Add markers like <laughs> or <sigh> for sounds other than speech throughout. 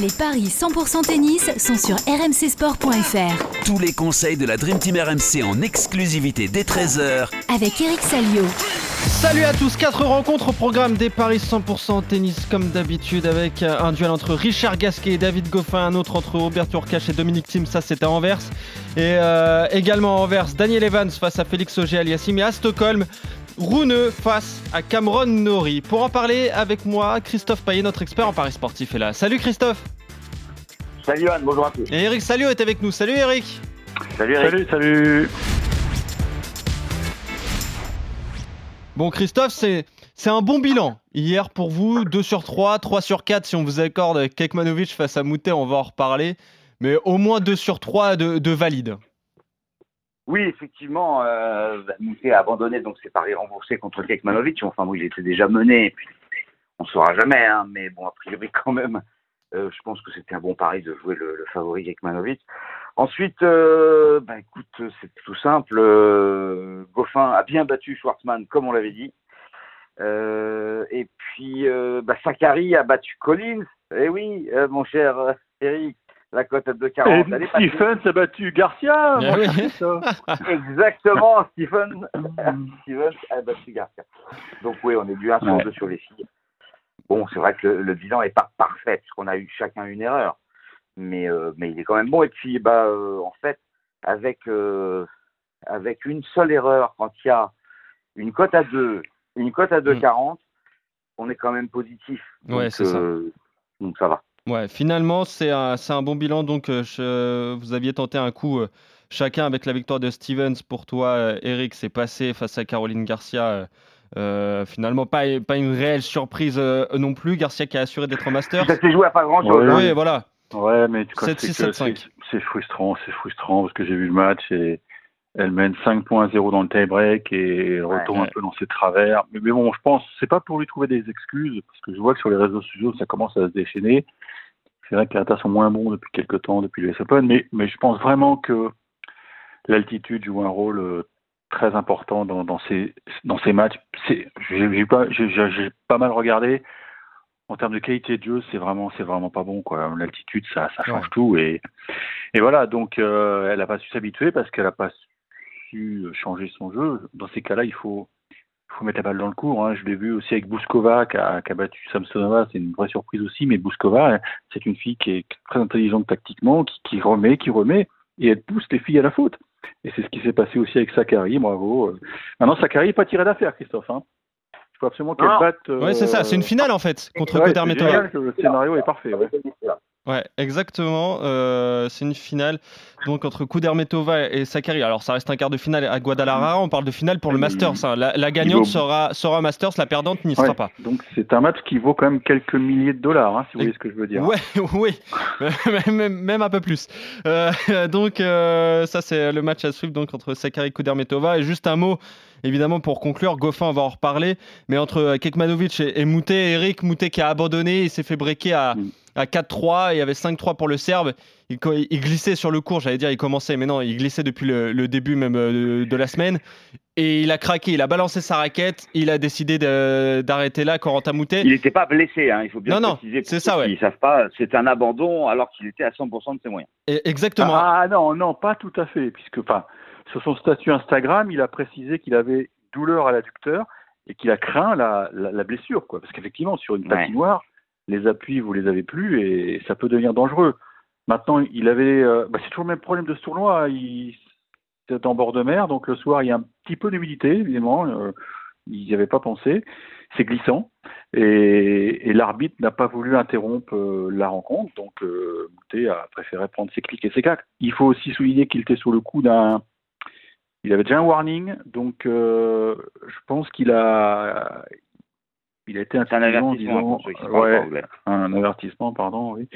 Les paris 100% tennis sont sur rmcsport.fr. Tous les conseils de la Dream Team RMC en exclusivité dès 13h Avec Eric Salio. Salut à tous, 4 rencontres au programme des paris 100% tennis comme d'habitude avec un duel entre Richard Gasquet et David Goffin, un autre entre Robert Turcache et Dominique Thiem, ça c'était à Anvers. Et euh, également à Anvers, Daniel Evans face à Félix Auger aliassime et à Stockholm, Rouneux face à Cameron Nori. Pour en parler avec moi, Christophe Payet, notre expert en paris sportif est là. Salut Christophe Salut Anne, bonjour à tous. Et Eric Salio est avec nous. Salut Eric Salut Eric. Salut, salut. Bon Christophe, c'est c'est un bon bilan. Hier pour vous, 2 sur 3, 3 sur 4 si on vous accorde Kekmanovic face à Moutet, on va en reparler. Mais au moins 2 sur 3 de, de valide. Oui, effectivement, euh, a abandonné donc ses paris remboursés contre Kekmanovic. Enfin, bon, il était déjà mené, et puis on ne saura jamais, hein, mais bon, a priori <laughs> quand même, euh, je pense que c'était un bon pari de jouer le, favori Kekmanovic. Ensuite, euh, bah, écoute, c'est tout simple. Euh, Goffin a bien battu Schwartzmann, comme on l'avait dit. Et puis, bah, Sakari a battu Collins. Eh oui, mon cher Eric, la cote à 2,40. elle Et est passée. Stephens a battu Garcia. Ah moi, oui. ça. <laughs> Exactement, Stephen. Stephen a battu Garcia. Donc oui, on est du 1 sur Ouais. 2 sur les filles. Bon, c'est vrai que le, le bilan n'est pas parfait, puisqu'on a eu chacun une erreur. Mais, euh, mais il est quand même bon. Et puis, bah, euh, en fait, avec, euh, avec une seule erreur, quand il y a une cote à 2, une cote à 2,40, on est quand même positif. Mm. Ouais, Donc, c'est ça. Donc ça va. Ouais, finalement, c'est un, c'est un bon bilan. Donc, euh, je- vous aviez tenté un coup euh, chacun avec la victoire de Stevens. Pour toi, euh, Eric, c'est passé face à Caroline Garcia. euh, euh, finalement, pas, pas une réelle surprise euh, non plus. Garcia qui a assuré d'être en Master. Ça s'est joué à pas grand-chose. Ouais, hein. Oui, voilà. Ouais, mais tu connais 7-6, que 7-5. c'est- c'est frustrant, c'est frustrant parce que j'ai vu le match et elle mène 5.0 dans le tie-break et elle Ouais, ouais. un peu dans ses travers. Mais, mais bon, je pense, c'est pas pour lui trouver des excuses parce que je vois que sur les réseaux sociaux, ça commence à se déchaîner. C'est vrai que les sont moins bons depuis quelques temps, depuis les Open, mais, mais je pense vraiment que l'altitude joue un rôle euh, très important dans, dans, ces, dans ces matchs. J'ai pas, pas mal regardé. En termes de qualité de jeu, c'est vraiment, c'est vraiment pas bon. L'altitude, ça, ça change Ouais. tout. Et, et voilà, donc euh, elle n'a pas su s'habituer parce qu'elle n'a pas su changer son jeu. Dans ces cas-là, il faut, mettre la balle dans le cours. Hein. Je l'ai vu aussi avec Bouskova qui a, qui a battu Samsonova. C'est une vraie surprise aussi. Mais Bouskova, c'est une fille qui est très intelligente tactiquement, qui, qui remet, qui remet, et elle pousse les filles à la faute. Et c'est ce qui s'est passé aussi avec Sakari. Bravo. Maintenant, Sakari n'est pas tiré d'affaire, Christophe. Hein. Il faut absolument qu'elle batte. euh, Ouais, c'est ça. C'est une finale en fait contre ouais, génial, Le scénario est parfait. Ouais. Ouais, exactement. euh, c'est une finale donc entre Kudermetova et Sakari. Alors, ça reste un quart de finale à Guadalajara. On parle de finale pour le Il- Masters. hein. La, la gagnante sera, sera Masters, la perdante n'y sera pas. Donc c'est un match qui vaut quand même quelques milliers de dollars, hein, si vous voyez ce que je veux dire. Ouais, <laughs> oui, même, même un peu plus. Euh, <laughs> donc, euh, ça, c'est le match à suivre donc, entre Sakari et Kudermetova. Et juste un mot, évidemment, pour conclure, Goffin, on va en reparler. Mais entre euh, Kekmanovic et, et Moutet, Eric Moutet qui a abandonné, il s'est fait breaker à, Mm. À 4-3. Il y avait 5-3 pour le Serbe. Il, glissait sur le cours, j'allais dire, il commençait, mais non, il glissait depuis le, le début même euh, de, de la semaine. Et il a craqué, il a balancé sa raquette, il a décidé d'arrêter là, Corentin Moutet. Il n'était pas blessé, hein, il faut bien Non, non, préciser. pour c'est ça, ouais. ne savent pas, c'est un abandon alors qu'il était à 100% de ses moyens. Et- exactement. Ah non, non, pas tout à fait, puisque enfin, sur son statut Instagram, il a précisé qu'il avait douleur à l'adducteur et qu'il a craint la, la, la blessure, quoi. Parce qu'effectivement, sur une Ouais. Les appuis, vous les avez plus et ça peut devenir dangereux. Maintenant, il avait, euh, bah, c'est toujours le même problème de ce tournoi. Il, c'est en bord de mer, donc le soir, il y a un petit peu d'humidité, évidemment. Euh, ils n'y avaient pas pensé. C'est glissant. Et, l'arbitre n'a pas voulu interrompre euh, la rencontre, donc euh, Moutet a préféré prendre ses clics et ses claques. Il faut aussi souligner qu'il était sur le coup d'un. Il avait déjà un warning, donc je pense qu'il a. Il a été intelligent ceux qui parlent ouais, un avertissement, pardon, oui.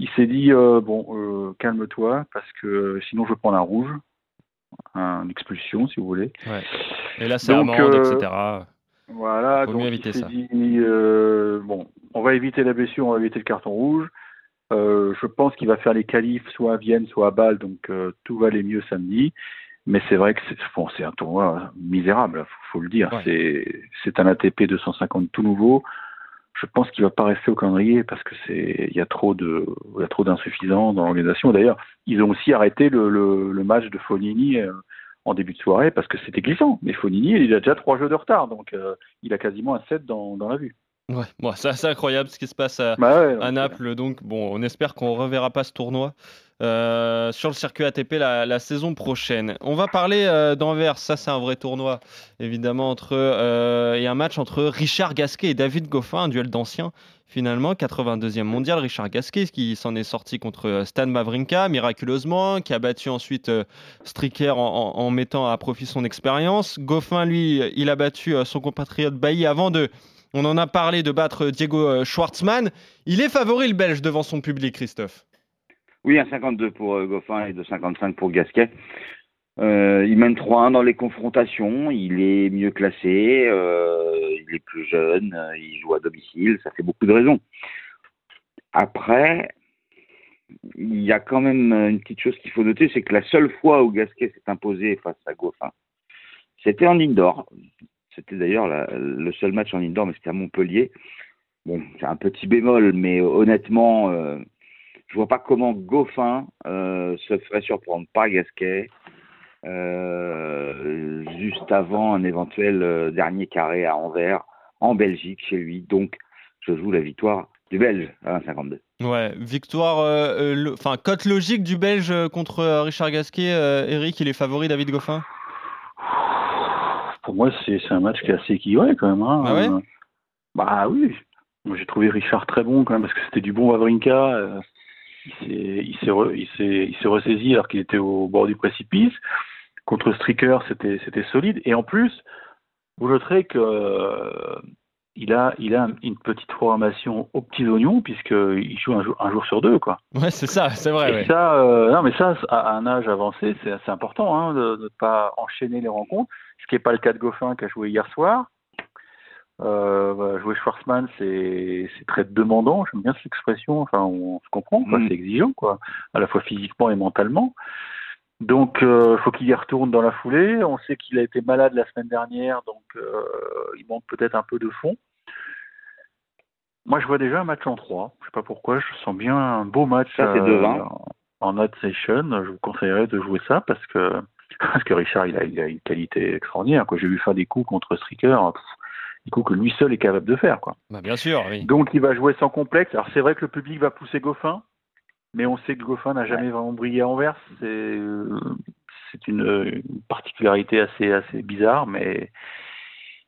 Il s'est dit, euh, bon, euh, calme-toi, parce que sinon je prends un rouge, un expulsion, si vous voulez. Et là, c'est amende, euh, etc. Voilà, donc mieux il s'est dit, euh, bon, on va éviter la blessure, on va éviter le carton rouge. Euh, je pense qu'il va faire les qualifs soit à Vienne, soit à Bâle, donc euh, tout va aller mieux samedi. Mais c'est vrai que c'est bon, un tournoi misérable, faut, faut le dire. Ouais. C'est un ATP 250 tout nouveau. je pense qu'il va pas rester au calendrier parce que c'est il y a trop de il y a trop d'insuffisants dans l'organisation. D'ailleurs, ils ont aussi arrêté le, le, le match de Fonini euh, en début de soirée parce que c'était glissant. Mais Fonini, il a déjà trois jeux de retard, donc euh, il a quasiment un 7 dans, dans la vue. Ouais, bon, c'est assez incroyable ce qui se passe à, Bah ouais, donc, à Naples. Donc, bon, on espère qu'on reverra pas ce tournoi euh, sur le circuit ATP la, la saison prochaine. On va parler euh, d'Anvers. Ça, c'est un vrai tournoi, évidemment, entre euh, et un match entre Richard Gasquet et David Goffin, un duel d'anciens. Finalement, 82e mondial, Richard Gasquet, qui s'en est sorti contre Stan Wawrinka, miraculeusement, qui a battu ensuite Stricker en, en- en mettant à profit son expérience. Goffin, lui, il a battu son compatriote Bailly avant de, on en a parlé, de battre Diego euh, Schwartzmann. Il est favori, le Belge, devant son public, Christophe? Oui, un 52 pour euh, Goffin et 2,55 pour Gasquet. Euh, il mène 3-1 dans les confrontations, il est mieux classé, euh, il est plus jeune, euh, il joue à domicile, ça fait beaucoup de raisons. Après, il y a quand même une petite chose qu'il faut noter, c'est que la seule fois où Gasquet s'est imposé face à Goffin, c'était en indoor. C'était d'ailleurs le seul match en indoor, mais c'était à Montpellier. Bon, c'est un petit bémol, mais honnêtement, euh, je vois pas comment Goffin euh, se ferait surprendre par Gasquet euh, juste avant un éventuel euh, dernier carré à Anvers, en Belgique, chez lui. Donc, je joue la victoire du Belge à 1,52. Ouais, victoire, enfin, cote logique du Belge contre Richard Gasquet. Eric, il est favori, David Goffin? Pour moi, c'est c'est un match qui est assez équilibré quand même. hein. Ah ouais? Bah oui. Moi, j'ai trouvé Richard très bon quand même parce que c'était du bon Wawrinka. euh, il s'est- il s'est re- ressaisi alors qu'il était au bord du précipice. Contre Stricker, c'était c'était solide. Et en plus, vous noterez que euh, il a il a une petite programmation aux petits oignons puisqu'il joue un jour, un jour sur deux quoi. Ouais, c'est ça, c'est vrai. Et ouais. ça, euh, non, mais ça, à un âge avancé, c'est assez important hein, de ne pas enchaîner les rencontres. Ce qui n'est pas le cas de Goffin qui a joué hier soir. Euh, voilà, jouer Schwarzman, c'est très demandant. J'aime bien cette expression. Enfin, on se comprend. Mm. C'est exigeant, quoi, à la fois physiquement et mentalement. Donc, il faut qu'il y retourne dans la foulée. On sait qu'il a été malade la semaine dernière, donc euh, il manque peut-être un peu de fond. Moi, je vois déjà un match en 3. Je sais pas pourquoi. Je sens bien un beau match Ça, euh, 2-20. en Session. Je vous conseillerais de jouer ça parce que <laughs> parce que Richard, il a, il a une qualité extraordinaire. Quoi. J'ai vu faire des coups contre Stricker, des coups que lui seul est capable de faire. Quoi. Bah, bien sûr, oui. Donc, il va jouer sans complexe. Alors, c'est vrai que le public va pousser Goffin, mais on sait que Goffin n'a jamais vraiment brillé à Anvers. C'est euh, c'est une, une particularité assez assez bizarre, mais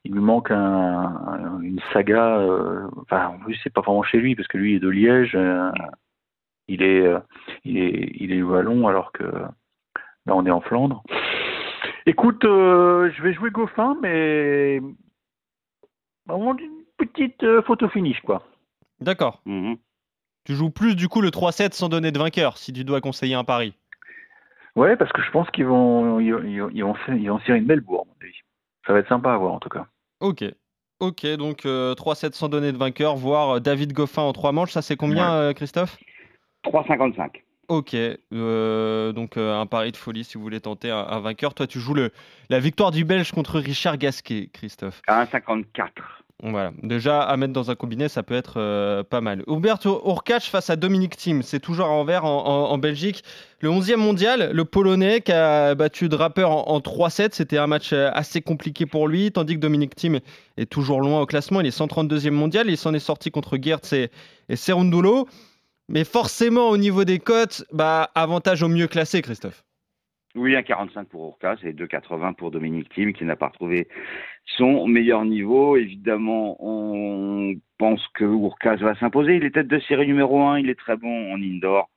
il lui manque un, un- une saga. euh, enfin, en plus, c'est pas vraiment chez lui parce que lui il est de Liège. euh, il est euh, il est il est wallon alors que là on est en Flandre. Écoute, euh, je vais jouer Goffin, mais vraiment une petite euh, photo finish quoi. D'accord. Mhm. Tu joues plus du coup le 3-7 sans donner de vainqueur, si tu dois conseiller un pari. Ouais, parce que je pense qu'ils vont ils, ils- ils vont faire- ils vont tirer une belle bourre, à mon avis. Ça va être sympa à voir en tout cas. Ok. Ok, donc euh, 3-7 sans donner de vainqueur, voire euh, David Goffin en 3 manches, ça c'est combien, euh, Christophe? 3,55. Ok, euh, donc euh, un pari de folie si vous voulez tenter un, un vainqueur. Toi, tu joues le, la victoire du Belge contre Richard Gasquet, Christophe. À 1,54. Voilà, déjà à mettre dans un combiné, ça peut être euh, pas mal. Huberto Urkacz face à Dominic Thiem, c'est toujours à Anvers en, Belgique. Le 11e mondial, le Polonais qui a battu Draper en, en 3-7, c'était un match euh, assez compliqué pour lui, tandis que Dominic Thiem est toujours loin au classement, il est 132e mondial, il s'en est sorti contre Geertz et, et Cerundolo. Mais forcément, au niveau des cotes, bah, avantage au mieux classé, Christophe. Oui, 1,45 pour Urcas et 2,80 pour Dominique Thiem qui n'a pas retrouvé son meilleur niveau. Évidemment, on pense que Urcas va s'imposer. Il est tête de série numéro 1, il est très bon en indoor.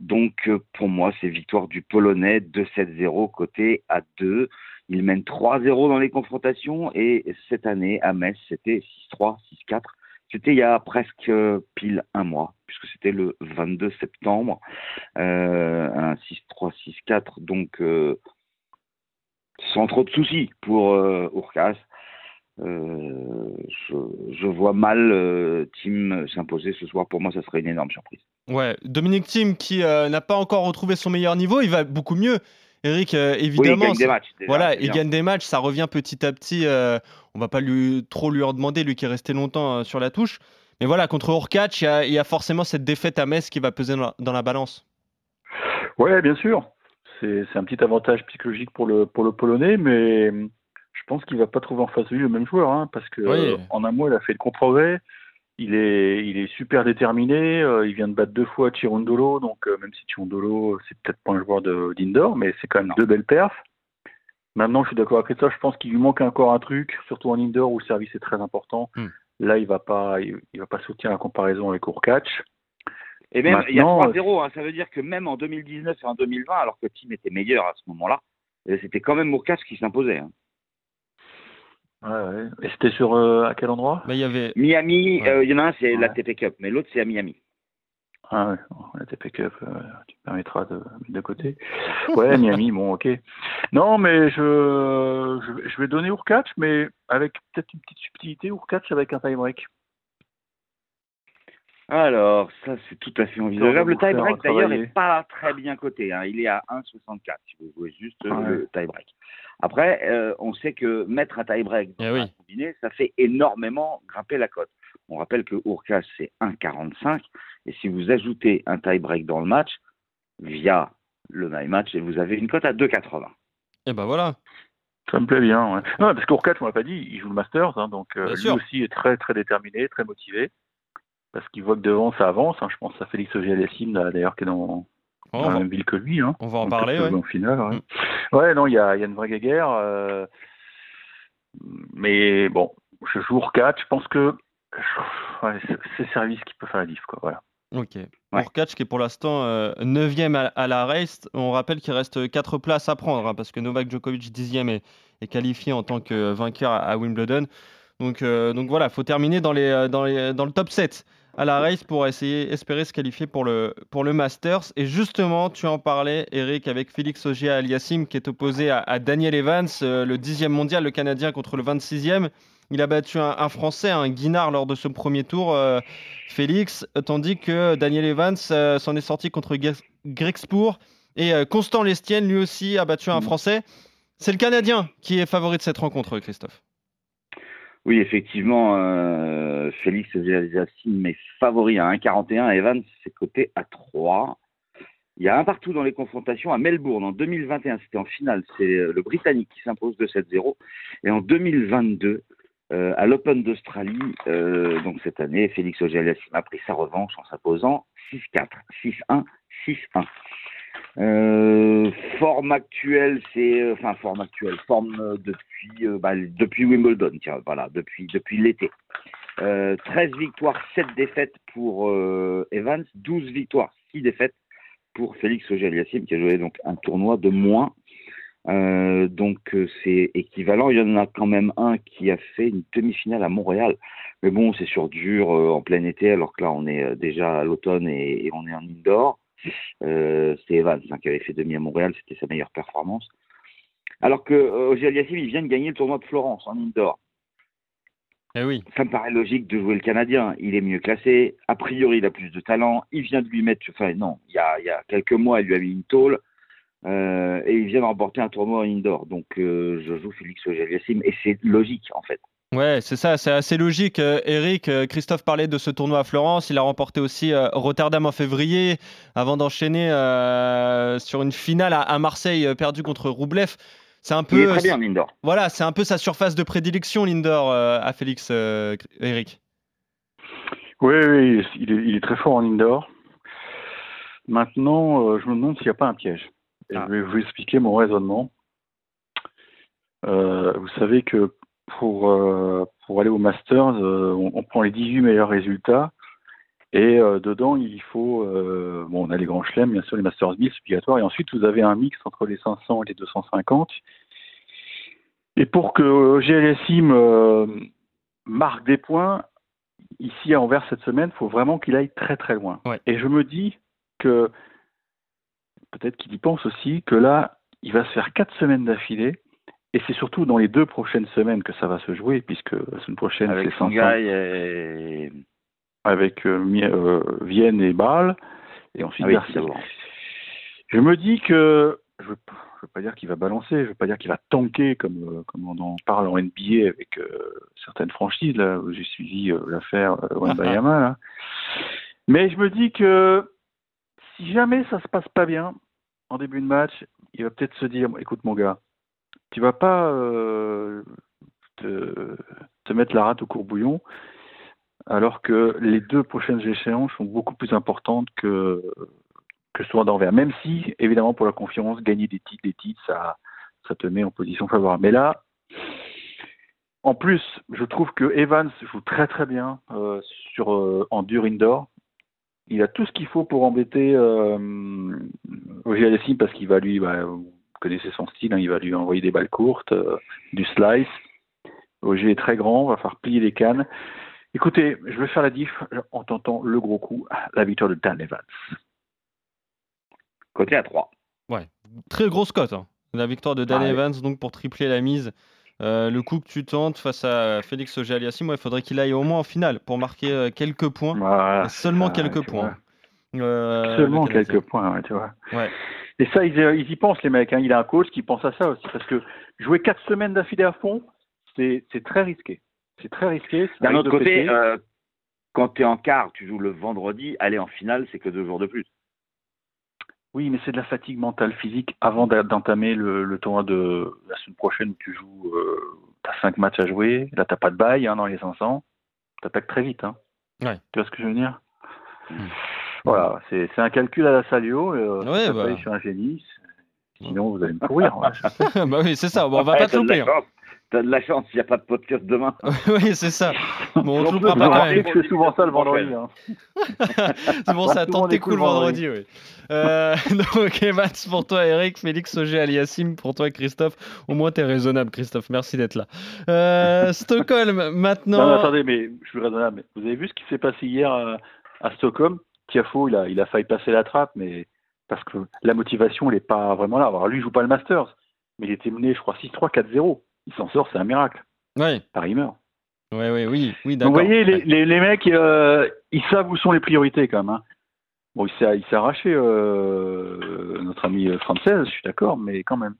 Donc, pour moi, c'est victoire du Polonais 2-7-0 côté à 2. Il mène 3-0 dans les confrontations et cette année à Metz, c'était 6-3, 6-4. C'était il y a presque euh, pile un mois, puisque c'était le 22 septembre, euh, un 6-3, 6-4, donc euh, sans trop de soucis pour Urcas. Je, vois mal Team s'imposer ce soir. Pour moi, ça serait une énorme surprise. Ouais, Dominic Thiem qui n'a pas encore retrouvé son meilleur niveau, il va beaucoup mieux. Eric, euh, évidemment. oui, il gagne des matchs. déjà, Voilà, il gagne des matchs, ça revient petit à petit. euh, on va pas lui, trop lui en demander, lui qui est resté longtemps euh, sur la touche. Mais voilà, contre Urkach, il y, a, il y a forcément cette défaite à Metz qui va peser dans la, dans la balance. Ouais, bien sûr. C'est un petit avantage psychologique pour le, pour le Polonais, mais je pense qu'il va pas trouver en face de lui le même joueur, hein, parce que Oui. euh, en un mois, il a fait le gros progrès. Il est, il est super déterminé. euh, il vient de battre deux fois Chirondolo, donc euh, même si Chirondolo, c'est peut-être pas un joueur d'indoor, mais c'est quand même deux belles perfs. Maintenant, je suis d'accord avec toi. Je pense qu'il lui manque encore un truc, surtout en indoor où le service est très important. Hmm. Là, il va pas, il, il va pas soutenir la comparaison avec Urkach. Et même, il y a Maintenant, 3-0, hein, ça veut dire que même en 2019 et en 2020, alors que le team était meilleur à ce moment-là, euh, c'était quand même Mourkas qui s'imposait. hein. Ouais, ouais. Et c'était sur euh, à quel endroit? Bah, il y avait. Miami, Ouais. euh, il y en a un, c'est la. TP Cup, mais l'autre, c'est à Miami. Ah ouais, la TP Cup, euh, tu me permettras de mettre de côté. Ouais, Miami, <laughs> bon, ok. Non, mais je, je, vais- je vais donner Urkach, mais avec peut-être une petite subtilité, Urkach avec un tie-break. Alors, ça, c'est tout à fait envisageable. Le tie-break, d'ailleurs, n'est pas très bien coté. hein. Il est à 1,64 si vous jouez juste Ouais. le tie-break. Après, euh, on sait que mettre un tie-break dans Eh oui. un combiné, ça fait énormément grimper la cote. On rappelle que Urkas, c'est 1,45. Et si vous ajoutez un tie-break dans le match, via le my match, vous avez une cote à 2,80. Et bah voilà. Ça me plaît bien, ouais. Non, parce qu'Urkach, on l'a pas dit, il joue le Masters, hein, donc euh, lui sûr. aussi est très très déterminé, très motivé, parce qu'il voit que devant ça avance. hein. Je pense à Félix Auger-Aliassime, d'ailleurs, qui est dans, Oh, dans la même ville que lui. Hein. on va en parler. ouais. En finale, ouais. Ouais, non, il y a, il y a une vraie guerre. euh, mais bon, je joue Urkach. Je pense que ouais, c'est service qui peut faire la diff, quoi. Voilà. Ok. Ouais. Qui est pour l'instant 9e à, à la race. On rappelle qu'il reste 4 places à prendre hein, parce que Novak Djokovic 10e est, est qualifié en tant que vainqueur à, à Wimbledon. Donc, euh, donc voilà, il faut terminer dans, les, euh, dans, les- dans le top 7 à la race pour essayer espérer se qualifier pour le, pour le Masters. Et justement, tu en parlais, Eric, avec Félix Auger Aliassime qui est opposé à, à Daniel Evans, euh, le 10e mondial, le Canadien contre le 26e. Il a battu un, un Français, un Guinard, lors de ce premier tour, euh, Félix, tandis que Daniel Evans euh, s'en est sorti contre Grexpoor. Et Constant Lestienne, lui aussi, a battu un Mm. Français. C'est le Canadien qui est favori de cette rencontre, Christophe. Oui, effectivement, euh, Félix Auger-Aliassime est favori à 1,41. Evans, c'est coté à 3. Il y a un partout dans les confrontations à Melbourne en 2021, c'était en finale, c'est euh, le Britannique qui s'impose de 7-0. Et en 2022, euh, à l'Open d'Australie, euh, donc cette année, Félix Auger-Aliassime a pris sa revanche en s'imposant 6-4, 6-1, 6-1. Euh, forme actuelle, c'est euh, enfin forme actuelle, forme euh, depuis bah, depuis Wimbledon, tiens, voilà, depuis depuis l'été. Euh, 13 victoires, 7 défaites pour Evans, 12 victoires, 6 défaites pour Félix Auger-Aliassime qui a joué donc un tournoi de moins. Donc c'est équivalent. Il y en a quand même un qui a fait une demi-finale à Montréal, mais bon c'est sur dur en plein été alors que là on est déjà à l'automne et, et on est en indoor. Euh, c'est Evans hein, qui avait fait demi à Montréal, c'était sa meilleure performance. Alors que euh, il vient de gagner le tournoi de Florence en indoor. Eh oui. Ça me paraît logique de jouer le Canadien. Il est mieux classé. A priori, il a plus de talent. Il vient de lui mettre, enfin non, il y a, il y a quelques mois, il lui a mis une tôle. Euh, et il vient de remporter un tournoi en indoor. Donc, euh, je joue Félix Auger-Aliassime. Et c'est logique, en fait. Ouais, c'est ça, c'est assez logique. Euh, Eric, euh, Christophe parlait de ce tournoi à Florence. Il a remporté aussi euh, Rotterdam en février avant d'enchaîner euh, sur une finale à, à Marseille euh, perdue contre Roublev. C'est un Il est peu, très bien en indoor. voilà, c'est un peu sa surface de prédilection, l'indoor, euh, à Félix, euh, Eric. Oui, oui, il est, il est très fort en indoor. Maintenant, euh, je me demande s'il n'y a pas un piège. Et Ah. Je vais vous expliquer mon raisonnement. Euh, vous savez que pour, euh, pour aller au Masters, euh, on, on prend les 18 meilleurs résultats. Et euh, dedans, il faut. bon, on a les grands chelems, bien sûr, les Masters 1000, c'est obligatoire. Et ensuite, vous avez un mix entre les 500 et les 250. Et pour que GLSIM marque des points, ici à Anvers cette semaine, il faut vraiment qu'il aille très très loin. Ouais. Et je me dis que peut-être qu'il y pense aussi que là, il va se faire quatre semaines d'affilée. Et c'est surtout dans les deux prochaines semaines que ça va se jouer, puisque la semaine prochaine, Avec c'est 500 Shanghai et. avec euh, euh, Vienne et Bâle, et ensuite Ah oui, d'abord. Je me dis que je ne veux veux pas dire qu'il va balancer, je veux pas dire qu'il va tanker comme, euh, comme on en parle en NBA avec euh, certaines franchises, là, où j'ai suivi euh, l'affaire Wembayama, <laughs> là. Mais je me dis que si jamais ça se passe pas bien en début de match, il va peut-être se dire, écoute mon gars, tu vas pas euh, te, mettre la rate au courbouillon, alors que les deux prochaines échéances sont beaucoup plus importantes que que ce soit d'envers. Même si, évidemment, pour la confiance, gagner des titres, des titres, ça, ça te met en position favorable. Mais là, en plus, je trouve que Evans joue très très bien euh, sur euh, en dur indoor. Il a tout ce qu'il faut pour embêter euh, parce qu'il va lui, bah, connaissez son style, hein, il va lui envoyer des balles courtes, euh, du slice. Ogier est très grand, va faire plier les cannes. Écoutez, je vais faire la diff en tentant le gros coup, la victoire de Dan Evans. Côté à 3. Très grosse cote. hein. La victoire de Dan Ah ouais. Evans, donc pour tripler la mise. Euh, le coup que tu tentes face à Félix Auger-Aliassime, il faudrait qu'il aille au moins en finale pour marquer euh, quelques points. Voilà, seulement quelques points. Euh, Seulement quelques points, ouais, tu vois. Ouais. Et ça, ils, euh, ils y pensent, les mecs. Hein. Il a un coach qui pense à ça aussi. Parce que jouer quatre semaines d'affilée à fond, c'est très risqué. C'est très risqué. D'un autre côté, euh, quand tu es en quart, tu joues le vendredi, aller en finale, c'est que deux jours de plus. Oui, mais c'est de la fatigue mentale, physique avant d'entamer le, le tournoi de la semaine prochaine où tu joues. Euh, tu as cinq matchs à jouer. Là, t'as pas de bail hein, dans les 500. T'attaques très vite. Hein. Ouais. Tu vois ce que je veux dire? Mm. Voilà, c'est c'est un calcul à la Salio. Euh, Ouais, ça bah. un génie. Sinon, vous allez me courir. ouais, je sais. bah oui, c'est ça. Bon, on va Ouais, pas te louper. hein. T'as de la chance, il n'y a pas de podcast demain. <laughs> oui, c'est ça. Bon, on te Je loupera peux pas quand même. Je fais souvent ça le vendredi. hein. <laughs> C'est pour ça, tente tes coups le vendredi. oui. Euh, <laughs> donc, Evans pour toi, Eric. Félix Auger Aliassim pour toi, Christophe. Au moins, t'es raisonnable, Christophe. Merci d'être là. Euh, Stockholm, maintenant. Non, mais attendez, mais je suis raisonnable. Vous avez vu ce qui s'est passé hier à, à Stockholm? Tiafo, il a, il a failli passer la trappe, mais parce que la motivation, elle n'est pas vraiment là. Alors, lui, il joue pas le Masters, mais il était mené, je crois, 6-3, 4-0. Il s'en sort, c'est un miracle. Ouais, Paris meurt. oui, oui, Donc, d'accord. vous voyez, les, Ouais. les, les mecs, euh, ils savent où sont les priorités, quand même. hein. Bon, il s'est arraché, euh, notre ami française, je suis d'accord, mais quand même.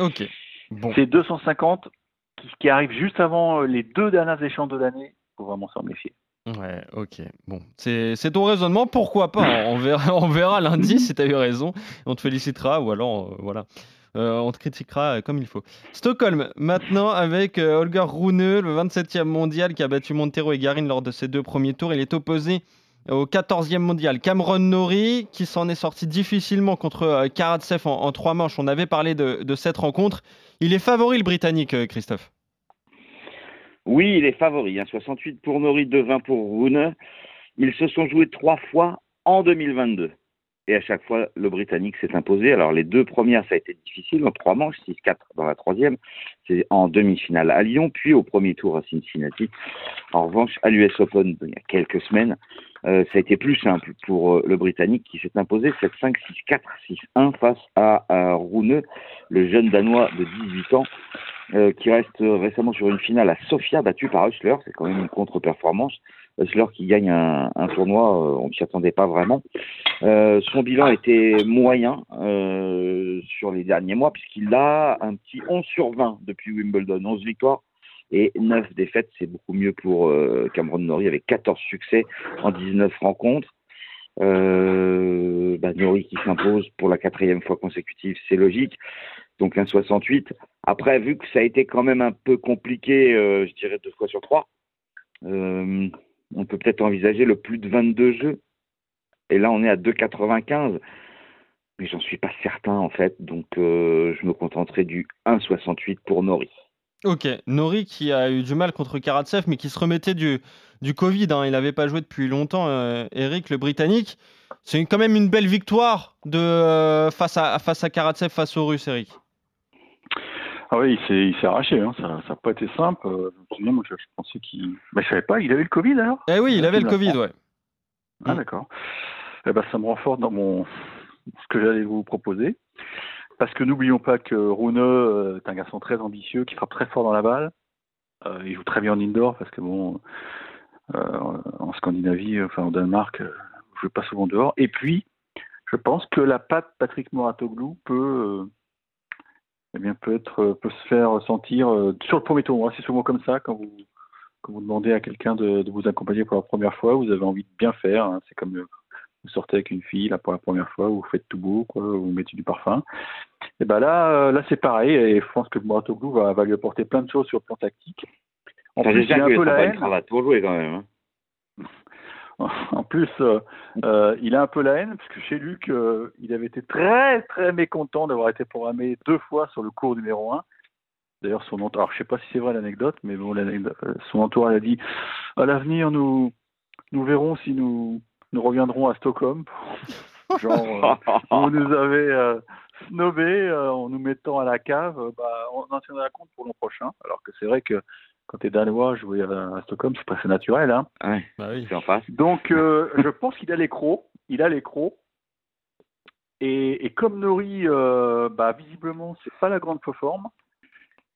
Ok. Bon. C'est 250 qui, qui arrive juste avant euh, les deux dernières échéances de l'année. Il faut vraiment s'en méfier. Ouais, ok. Bon, c'est c'est ton raisonnement. Pourquoi pas? <coughs> On verra, on verra lundi si tu as eu raison. On te félicitera ou alors, euh, voilà. Euh, on te critiquera euh, comme il faut. Stockholm, maintenant avec euh, Holger Rune, le 27e mondial qui a battu Montero et Garin lors de ses deux premiers tours. Il est opposé au 14e mondial Cameron Norrie qui s'en est sorti difficilement contre Karatsev en, en trois manches. On avait parlé de, de cette rencontre. Il est favori le Britannique, Christophe? Oui, il est favori. hein. 68 pour Nori, 2-20 pour Rune. Ils se sont joués trois fois en 2022. Et à chaque fois, le Britannique s'est imposé. Alors, les deux premières, ça a été difficile, en trois manches, 6-4 dans la troisième. C'est en demi-finale à Lyon, puis au premier tour à Cincinnati. En revanche, à l'US Open, il y a quelques semaines, euh, ça a été plus simple pour euh, le Britannique qui s'est imposé 7-5, 6-4, 6-1 face à, à Rune, le jeune Danois de 18 ans, euh, qui reste récemment sur une finale à Sofia, battu par Hussler. C'est quand même une contre-performance. Hussler qui gagne un, un tournoi, euh, on ne s'y attendait pas vraiment. Euh, son bilan était moyen euh, sur les derniers mois, puisqu'il a un petit 11 sur 20 depuis Wimbledon, 11 victoires et 9 défaites. C'est beaucoup mieux pour euh, Cameron Norrie avec 14 succès en 19 rencontres. Euh, bah, Norrie qui s'impose pour la quatrième fois consécutive, c'est logique. Donc un 68. Après, vu que ça a été quand même un peu compliqué, euh, je dirais deux fois sur trois, euh, on peut peut-être envisager le plus de 22 jeux. Et là, on est à 2,95. Mais j'en suis pas certain, en fait. Donc, euh, je me contenterai du 1,68 pour Nori. Ok, Nori qui a eu du mal contre Karatsev, mais qui se remettait du, du Covid. hein. Il n'avait pas joué depuis longtemps, Eric, le Britannique. C'est quand même une belle victoire de, face, à, face à Karatsev, face aux Russes, Eric. Ah oui, il s'est, arraché, hein. ça n'a pas été simple. Euh, Je moi, je, je pensais qu'il. Bah, je savais pas, il avait le Covid alors? Eh oui, il Ah, avait le me Covid, ouais. Ah Mm. d'accord. Eh ben, ça me renforce dans mon ce que j'allais vous proposer. Parce que n'oublions pas que Rune euh, est un garçon très ambitieux, qui frappe très fort dans la balle. Euh, il joue très bien en indoor, parce que bon, euh, en Scandinavie, enfin au Danemark, je joue pas souvent dehors. Et puis, je pense que la patte Patrick Moratoglou peut, eh bien, peut, être, peut se faire sentir sur le premier tour. C'est souvent comme ça quand vous, quand vous demandez à quelqu'un de, vous accompagner pour la première fois, vous avez envie de bien faire. Hein. C'est comme vous sortez avec une fille là pour la première fois, vous faites tout beau, quoi, vous mettez du parfum. Et ben là, là c'est pareil. Et je pense que Mouratoglou va, va lui apporter plein de choses sur le plan tactique. Il a un peu la haine. pour jouer quand même. Hein. <laughs> En plus, euh, euh, il a un peu la haine, parce que chez Luc, euh, il avait été très très mécontent d'avoir été programmé deux fois sur le cours numéro 1. D'ailleurs, son entourage, alors je sais pas si c'est vrai l'anecdote, mais bon, son entourage a dit à l'avenir, nous, nous verrons si nous, nous reviendrons à Stockholm. <laughs> Genre, vous nous avez snobé en nous mettant à la cave, bah, on en tiendra compte pour l'an prochain. Alors que c'est vrai que quand tu es danois, jouer à, Stockholm, c'est presque naturel. Hein ouais, bah oui. c'est en face. Donc, euh, <laughs> je pense qu'il a les crocs. Il a les crocs. Et, comme Nori, euh, bah, visiblement, c'est pas la grande forme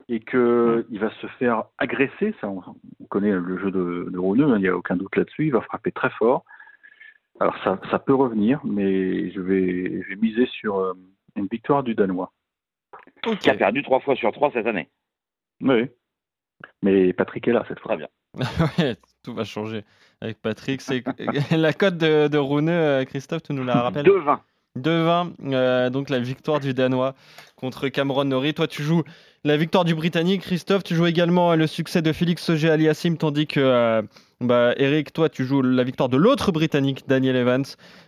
et qu'il il va se faire agresser, ça, on, connaît le jeu de, de Roneux, hein, il n'y a aucun doute là-dessus, il va frapper très fort. Alors ça, ça peut revenir, mais je vais, je vais miser sur euh, une victoire du Danois. Qui a perdu trois fois sur trois cette année. Oui. Mais Patrick est là cette fois. Très bien. <laughs> ouais, tout va changer avec Patrick. C'est <laughs> la cote de, de Rune, euh, Christophe, tu nous la rappelles? 2-20. 2-20, euh, donc la victoire du Danois contre Cameron Norrie. Toi, tu joues la victoire du Britannique. Christophe, tu joues également le succès de Félix Auger Aliassim, tandis que euh, bah, Eric, toi, tu joues la victoire de l'autre Britannique, Daniel Evans.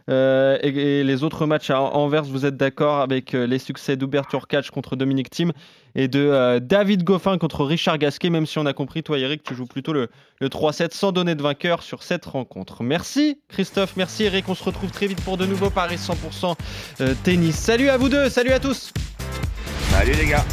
Euh, et, les autres matchs à Anvers, vous êtes d'accord avec euh, les succès d'Hubert Turkach contre Dominique Thiem et de euh, David Goffin contre Richard Gasquet, même si on a compris, toi, Eric, tu joues plutôt le, le 3-7 sans donner de vainqueur sur cette rencontre. Merci, Christophe. Merci, Eric. On se retrouve très vite pour de nouveaux Paris 100% tennis. Salut à vous deux. Salut à tous. Salut, les gars.